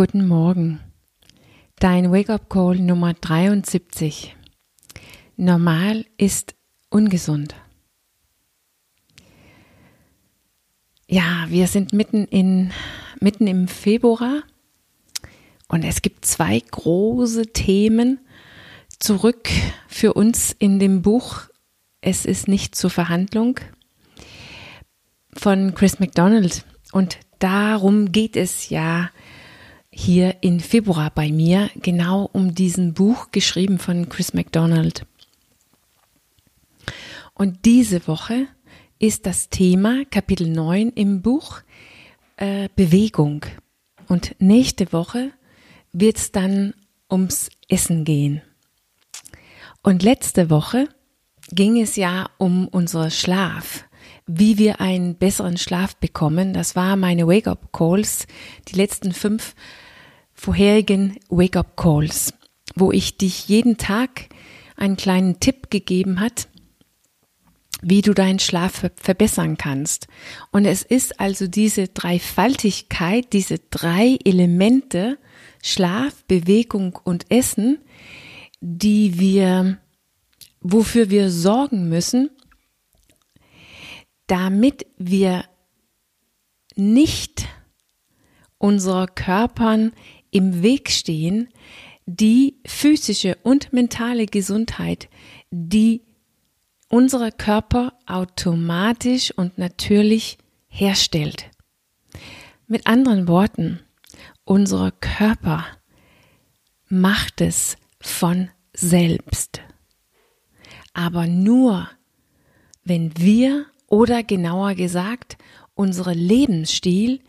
Guten Morgen. Dein Wake-up-Call Nummer 73. Normal ist ungesund. Ja, wir sind mitten in mitten im Februar und es gibt zwei große Themen zurück für uns in dem Buch Es ist nicht zur Verhandlung von Chris McDonald und darum geht es ja hier in Februar bei mir, genau um diesen Buch geschrieben von Chris McDonald. Und diese Woche ist das Thema Kapitel 9 im Buch äh, Bewegung. Und nächste Woche wird es dann ums Essen gehen. Und letzte Woche ging es ja um unser Schlaf wie wir einen besseren Schlaf bekommen. Das war meine Wake-up-Calls, die letzten fünf vorherigen Wake-up-Calls, wo ich dich jeden Tag einen kleinen Tipp gegeben hat, wie du deinen Schlaf verbessern kannst. Und es ist also diese Dreifaltigkeit, diese drei Elemente, Schlaf, Bewegung und Essen, die wir, wofür wir sorgen müssen, damit wir nicht unserer Körpern im Weg stehen, die physische und mentale Gesundheit, die unsere Körper automatisch und natürlich herstellt. Mit anderen Worten, unser Körper macht es von selbst. Aber nur, wenn wir oder genauer gesagt, unsere Lebensstil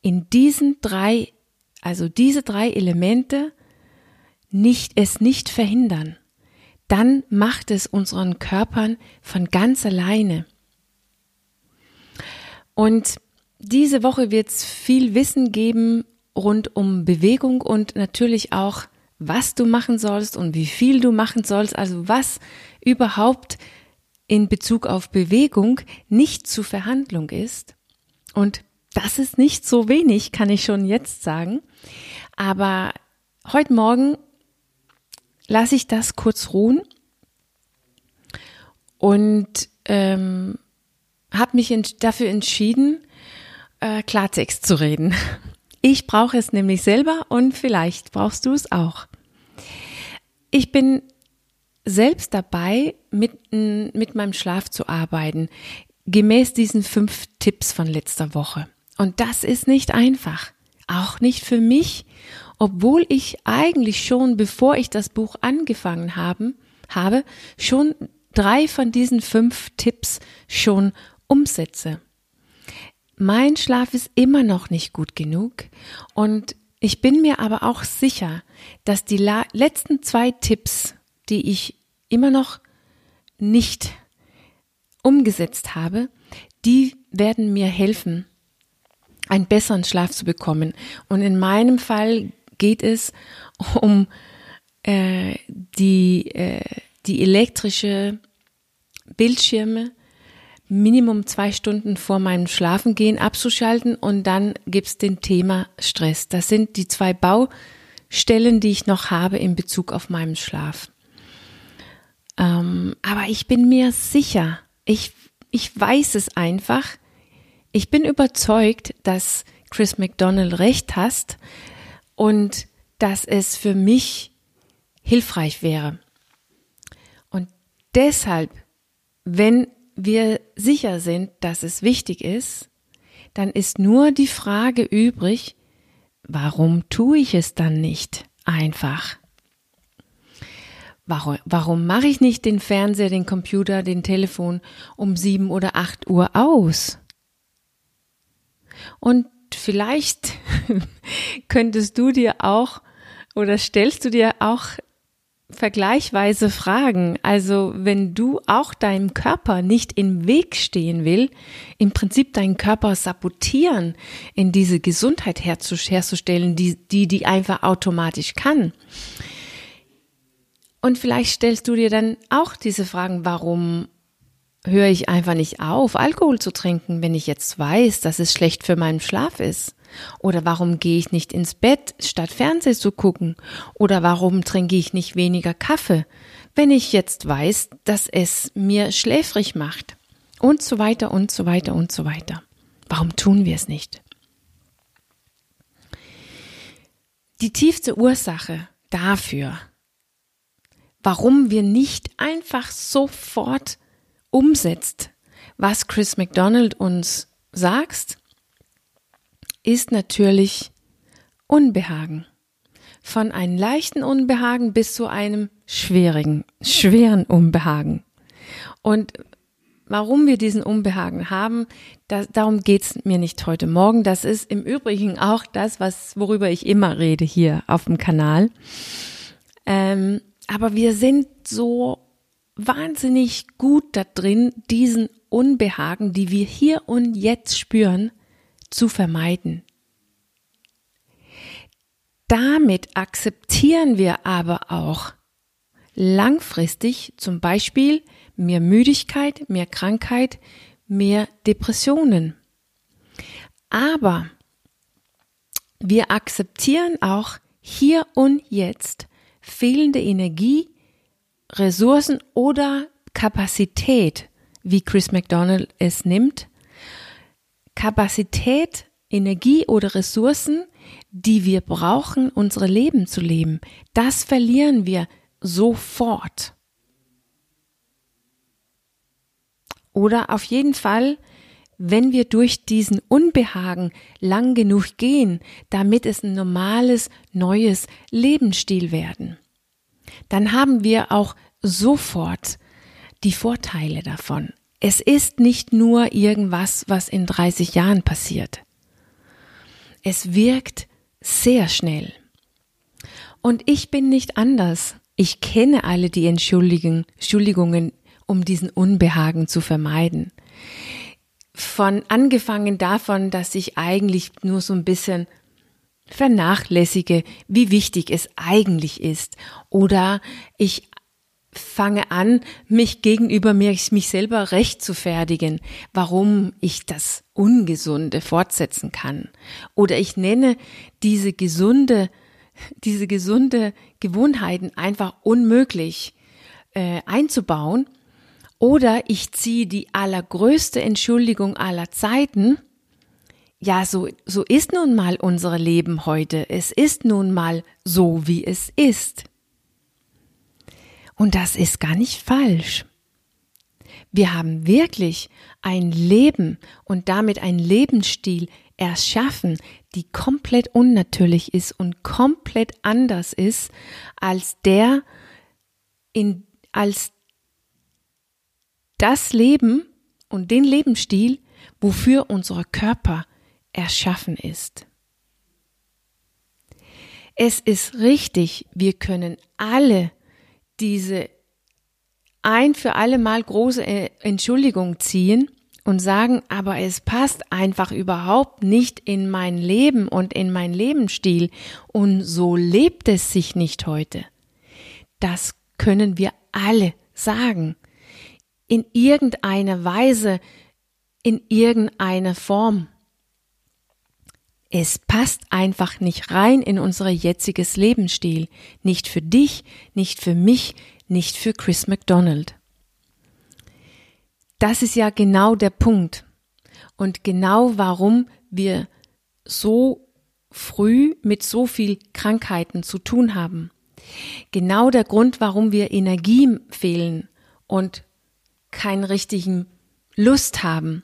in diesen drei, also diese drei Elemente nicht, es nicht verhindern, dann macht es unseren Körpern von ganz alleine. Und diese Woche wird es viel Wissen geben rund um Bewegung und natürlich auch, was du machen sollst und wie viel du machen sollst, also was überhaupt in Bezug auf Bewegung nicht zu Verhandlung ist. Und das ist nicht so wenig, kann ich schon jetzt sagen. Aber heute Morgen lasse ich das kurz ruhen und ähm, habe mich dafür entschieden, äh, Klartext zu reden. Ich brauche es nämlich selber und vielleicht brauchst du es auch. Ich bin selbst dabei, mit, mit meinem Schlaf zu arbeiten, gemäß diesen fünf Tipps von letzter Woche. Und das ist nicht einfach. Auch nicht für mich, obwohl ich eigentlich schon, bevor ich das Buch angefangen haben, habe, schon drei von diesen fünf Tipps schon umsetze. Mein Schlaf ist immer noch nicht gut genug und ich bin mir aber auch sicher, dass die letzten zwei Tipps, die ich immer noch nicht umgesetzt habe, die werden mir helfen, einen besseren Schlaf zu bekommen. Und in meinem Fall geht es um äh, die, äh, die elektrische Bildschirme Minimum zwei Stunden vor meinem Schlafengehen abzuschalten und dann gibt's den Thema Stress. Das sind die zwei Baustellen, die ich noch habe in Bezug auf meinen Schlaf. Aber ich bin mir sicher, ich, ich weiß es einfach, ich bin überzeugt, dass Chris McDonald recht hast und dass es für mich hilfreich wäre. Und deshalb, wenn wir sicher sind, dass es wichtig ist, dann ist nur die Frage übrig, warum tue ich es dann nicht einfach? Warum, warum mache ich nicht den Fernseher, den Computer, den Telefon um sieben oder acht Uhr aus? Und vielleicht könntest du dir auch oder stellst du dir auch vergleichweise Fragen. Also wenn du auch deinem Körper nicht im Weg stehen will, im Prinzip deinen Körper sabotieren, in diese Gesundheit herzustellen, die, die, die einfach automatisch kann und vielleicht stellst du dir dann auch diese Fragen, warum höre ich einfach nicht auf, Alkohol zu trinken, wenn ich jetzt weiß, dass es schlecht für meinen Schlaf ist? Oder warum gehe ich nicht ins Bett, statt Fernseh zu gucken? Oder warum trinke ich nicht weniger Kaffee, wenn ich jetzt weiß, dass es mir schläfrig macht? Und so weiter und so weiter und so weiter. Warum tun wir es nicht? Die tiefste Ursache dafür, warum wir nicht einfach sofort umsetzt, was Chris McDonald uns sagt, ist natürlich Unbehagen. Von einem leichten Unbehagen bis zu einem schwierigen, schweren Unbehagen. Und warum wir diesen Unbehagen haben, das, darum geht's mir nicht heute Morgen. Das ist im Übrigen auch das, was, worüber ich immer rede hier auf dem Kanal. Ähm, aber wir sind so wahnsinnig gut da drin, diesen Unbehagen, die wir hier und jetzt spüren, zu vermeiden. Damit akzeptieren wir aber auch langfristig zum Beispiel mehr Müdigkeit, mehr Krankheit, mehr Depressionen. Aber wir akzeptieren auch hier und jetzt fehlende Energie, Ressourcen oder Kapazität, wie Chris McDonald es nimmt. Kapazität, Energie oder Ressourcen, die wir brauchen, unsere Leben zu leben, das verlieren wir sofort. Oder auf jeden Fall, wenn wir durch diesen Unbehagen lang genug gehen, damit es ein normales, neues Lebensstil werden, dann haben wir auch sofort die Vorteile davon. Es ist nicht nur irgendwas, was in 30 Jahren passiert. Es wirkt sehr schnell. Und ich bin nicht anders. Ich kenne alle die Entschuldigungen, um diesen Unbehagen zu vermeiden. Von angefangen davon, dass ich eigentlich nur so ein bisschen vernachlässige, wie wichtig es eigentlich ist. Oder ich fange an, mich gegenüber mir, mich selber recht zu fertigen, warum ich das Ungesunde fortsetzen kann. Oder ich nenne diese gesunde, diese gesunde Gewohnheiten einfach unmöglich äh, einzubauen oder ich ziehe die allergrößte Entschuldigung aller Zeiten. Ja, so, so ist nun mal unser Leben heute. Es ist nun mal so, wie es ist. Und das ist gar nicht falsch. Wir haben wirklich ein Leben und damit ein Lebensstil erschaffen, die komplett unnatürlich ist und komplett anders ist als der in, als das Leben und den Lebensstil, wofür unser Körper erschaffen ist. Es ist richtig, wir können alle diese ein für alle Mal große äh, Entschuldigung ziehen und sagen, aber es passt einfach überhaupt nicht in mein Leben und in mein Lebensstil und so lebt es sich nicht heute. Das können wir alle sagen in irgendeiner Weise, in irgendeiner Form. Es passt einfach nicht rein in unser jetziges Lebensstil. Nicht für dich, nicht für mich, nicht für Chris McDonald. Das ist ja genau der Punkt. Und genau warum wir so früh mit so viel Krankheiten zu tun haben. Genau der Grund, warum wir Energie fehlen und keinen richtigen Lust haben.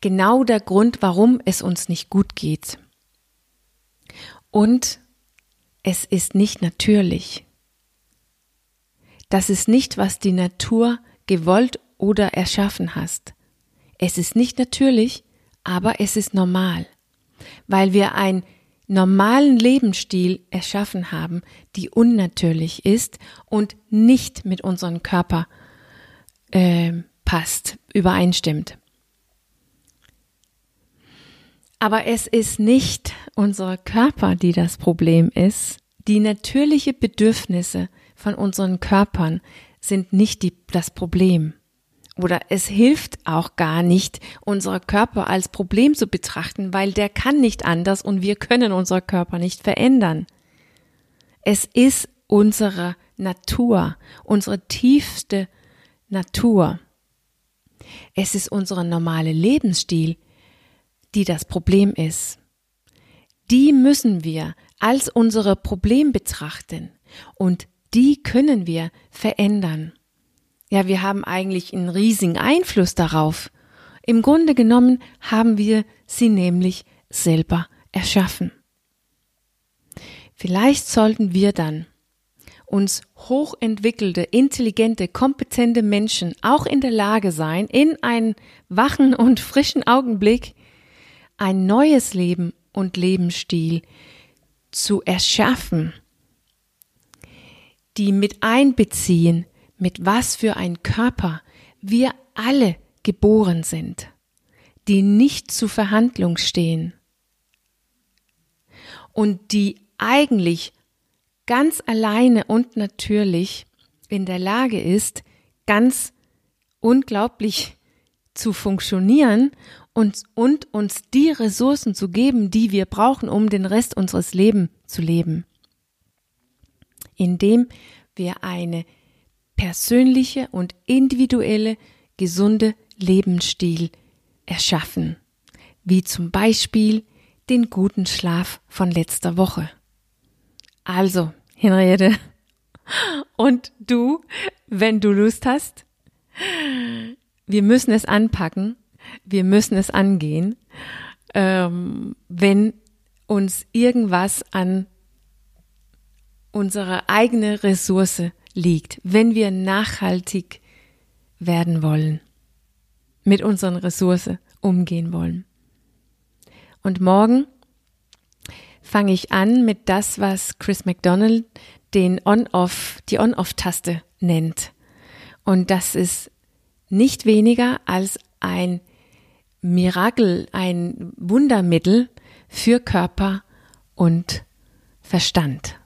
Genau der Grund, warum es uns nicht gut geht. Und es ist nicht natürlich. Das ist nicht, was die Natur gewollt oder erschaffen hast. Es ist nicht natürlich, aber es ist normal, weil wir einen normalen Lebensstil erschaffen haben, die unnatürlich ist und nicht mit unserem Körper äh, passt, übereinstimmt. Aber es ist nicht unser Körper, die das Problem ist. Die natürlichen Bedürfnisse von unseren Körpern sind nicht die, das Problem oder es hilft auch gar nicht, unser Körper als Problem zu betrachten, weil der kann nicht anders und wir können unser Körper nicht verändern. Es ist unsere Natur, unsere tiefste Natur. Es ist unser normaler Lebensstil, die das Problem ist. Die müssen wir als unsere Problem betrachten und die können wir verändern. Ja, wir haben eigentlich einen riesigen Einfluss darauf. Im Grunde genommen haben wir sie nämlich selber erschaffen. Vielleicht sollten wir dann uns hochentwickelte, intelligente, kompetente Menschen auch in der Lage sein, in einen wachen und frischen Augenblick ein neues Leben und Lebensstil zu erschaffen, die mit einbeziehen, mit was für ein Körper wir alle geboren sind, die nicht zu Verhandlung stehen und die eigentlich ganz alleine und natürlich in der Lage ist, ganz unglaublich zu funktionieren und, und uns die Ressourcen zu geben, die wir brauchen, um den Rest unseres Lebens zu leben. Indem wir eine persönliche und individuelle gesunde Lebensstil erschaffen, wie zum Beispiel den guten Schlaf von letzter Woche. Also, Henriette, und du, wenn du Lust hast, wir müssen es anpacken, wir müssen es angehen, ähm, wenn uns irgendwas an unsere eigene Ressource liegt, wenn wir nachhaltig werden wollen, mit unseren Ressourcen umgehen wollen. Und morgen fange ich an mit das, was Chris McDonald den On-Off, die On-Off-Taste nennt. Und das ist nicht weniger als ein Mirakel, ein Wundermittel für Körper und Verstand.